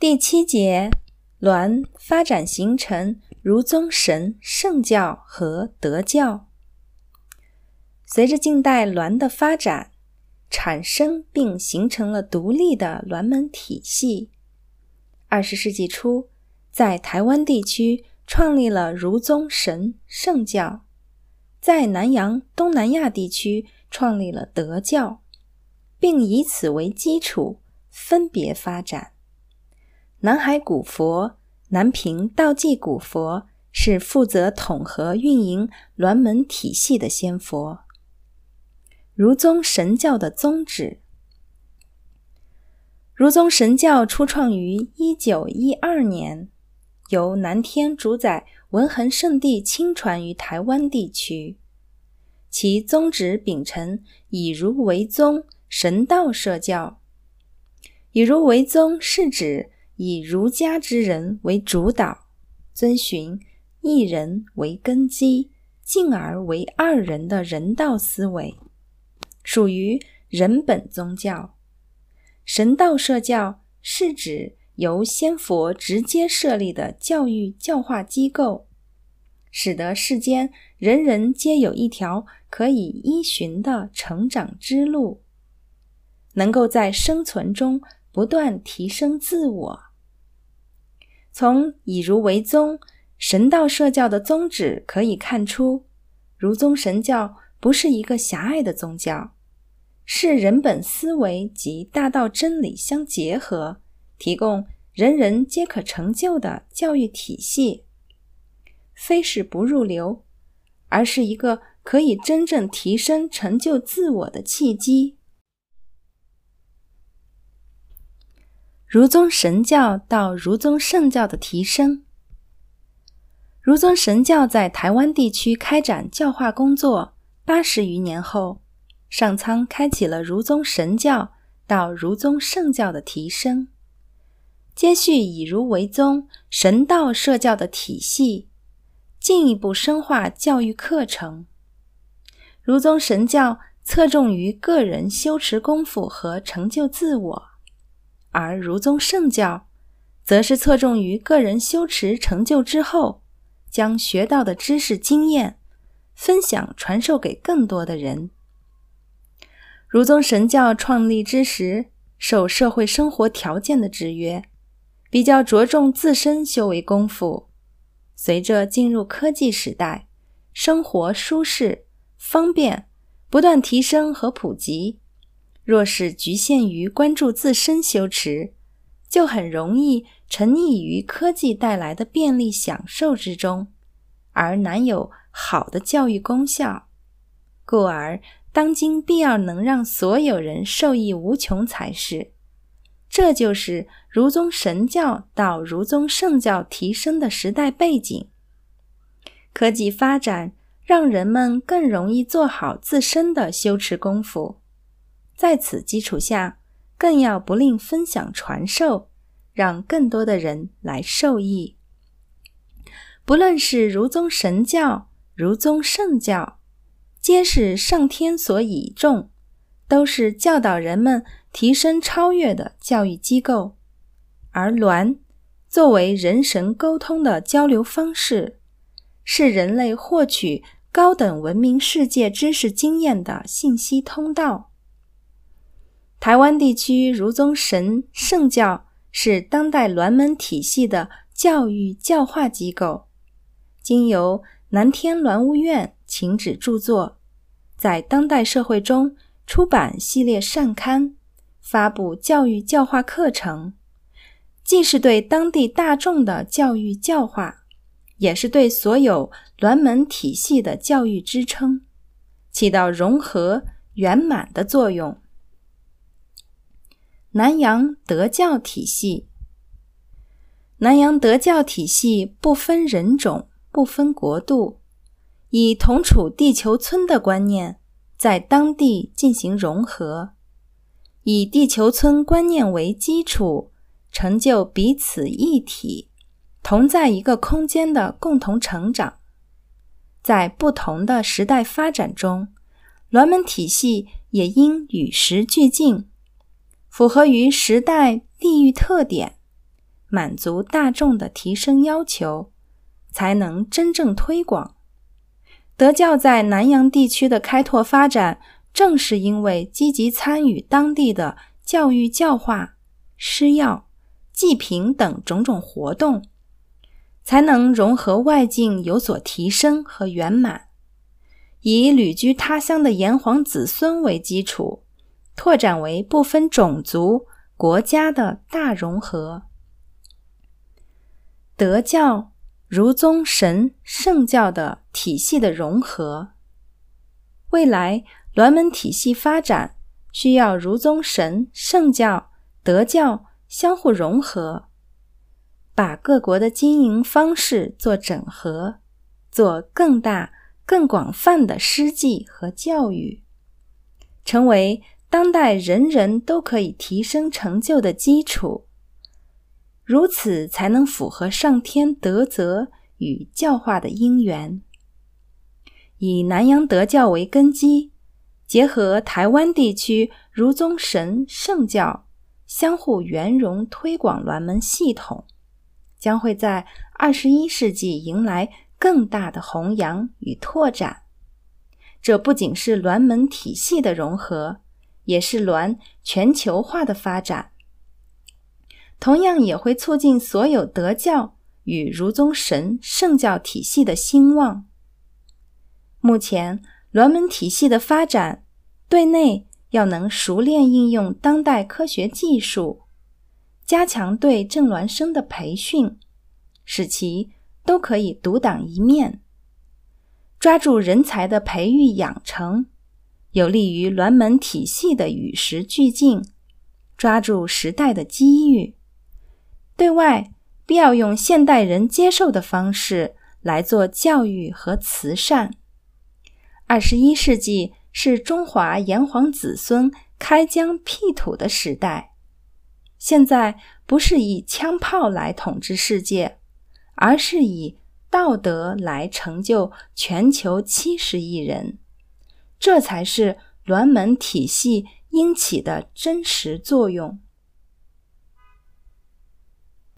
第七节，鸾发展形成儒宗神圣教和德教。随着近代鸾的发展，产生并形成了独立的鸾门体系。二十世纪初，在台湾地区创立了儒宗神圣教，在南洋、东南亚地区创立了德教，并以此为基础分别发展。南海古佛、南平道济古佛是负责统合运营鸾门体系的仙佛。儒宗神教的宗旨。儒宗神教初创于一九一二年，由南天主宰文恒圣地亲传于台湾地区。其宗旨秉承以儒为宗，神道社教。以儒为宗是指。以儒家之人为主导，遵循一人为根基，进而为二人的人道思维，属于人本宗教。神道社教是指由先佛直接设立的教育教化机构，使得世间人人皆有一条可以依循的成长之路，能够在生存中不断提升自我。从以儒为宗神道社教的宗旨可以看出，儒宗神教不是一个狭隘的宗教，是人本思维及大道真理相结合，提供人人皆可成就的教育体系，非是不入流，而是一个可以真正提升成就自我的契机。儒宗神教到儒宗圣教的提升。儒宗神教在台湾地区开展教化工作八十余年后，上苍开启了儒宗神教到儒宗圣教的提升，接续以儒为宗神道社教的体系，进一步深化教育课程。儒宗神教侧重于个人修持功夫和成就自我。而儒宗圣教，则是侧重于个人修持成就之后，将学到的知识经验分享传授给更多的人。儒宗神教创立之时，受社会生活条件的制约，比较着重自身修为功夫。随着进入科技时代，生活舒适方便，不断提升和普及。若是局限于关注自身修持，就很容易沉溺于科技带来的便利享受之中，而难有好的教育功效。故而，当今必要能让所有人受益无穷才是。这就是儒宗神教到儒宗圣教提升的时代背景。科技发展让人们更容易做好自身的修持功夫。在此基础下，更要不吝分享传授，让更多的人来受益。不论是儒宗神教、儒宗圣教，皆是上天所倚重，都是教导人们提升超越的教育机构。而鸾作为人神沟通的交流方式，是人类获取高等文明世界知识经验的信息通道。台湾地区儒宗神圣教是当代鸾门体系的教育教化机构，经由南天鸾务院请旨著作，在当代社会中出版系列善刊，发布教育教化课程，既是对当地大众的教育教化，也是对所有鸾门体系的教育支撑，起到融合圆满的作用。南洋德教体系，南洋德教体系不分人种、不分国度，以同处地球村的观念，在当地进行融合，以地球村观念为基础，成就彼此一体、同在一个空间的共同成长。在不同的时代发展中，鸾门体系也应与时俱进。符合于时代地域特点，满足大众的提升要求，才能真正推广。德教在南洋地区的开拓发展，正是因为积极参与当地的教育教化、施药、济贫等种种活动，才能融合外境有所提升和圆满。以旅居他乡的炎黄子孙为基础，拓展为不分种族、国家的大融合。德教、儒宗、神圣教的体系的融合，未来鸾门体系发展需要儒宗、神圣教、德教相互融合，把各国的经营方式做整合，做更大、更广泛的施祭和教育，成为当代人人都可以提升成就的基础。如此才能符合上天德泽与教化的因缘。以南洋德教为根基，结合台湾地区儒宗神圣教，相互圆融推广鸾门系统，将会在二十一世纪迎来更大的弘扬与拓展。这不仅是鸾门体系的融合，也是鸾全球化的发展。同样也会促进所有德教与儒宗神圣教体系的兴旺。目前，鸾门体系的发展，对内要能熟练应用当代科学技术，加强对正鸾生的培训，使其都可以独当一面；抓住人才的培育养成，有利于栾门体系的与时俱进，抓住时代的机遇。对外必要用现代人接受的方式来做教育和慈善。二十一世纪是中华炎黄子孙开疆辟土的时代，现在不是以枪炮来统治世界，而是以道德来成就全球七十亿人，这才是栾门体系应起的真实作用。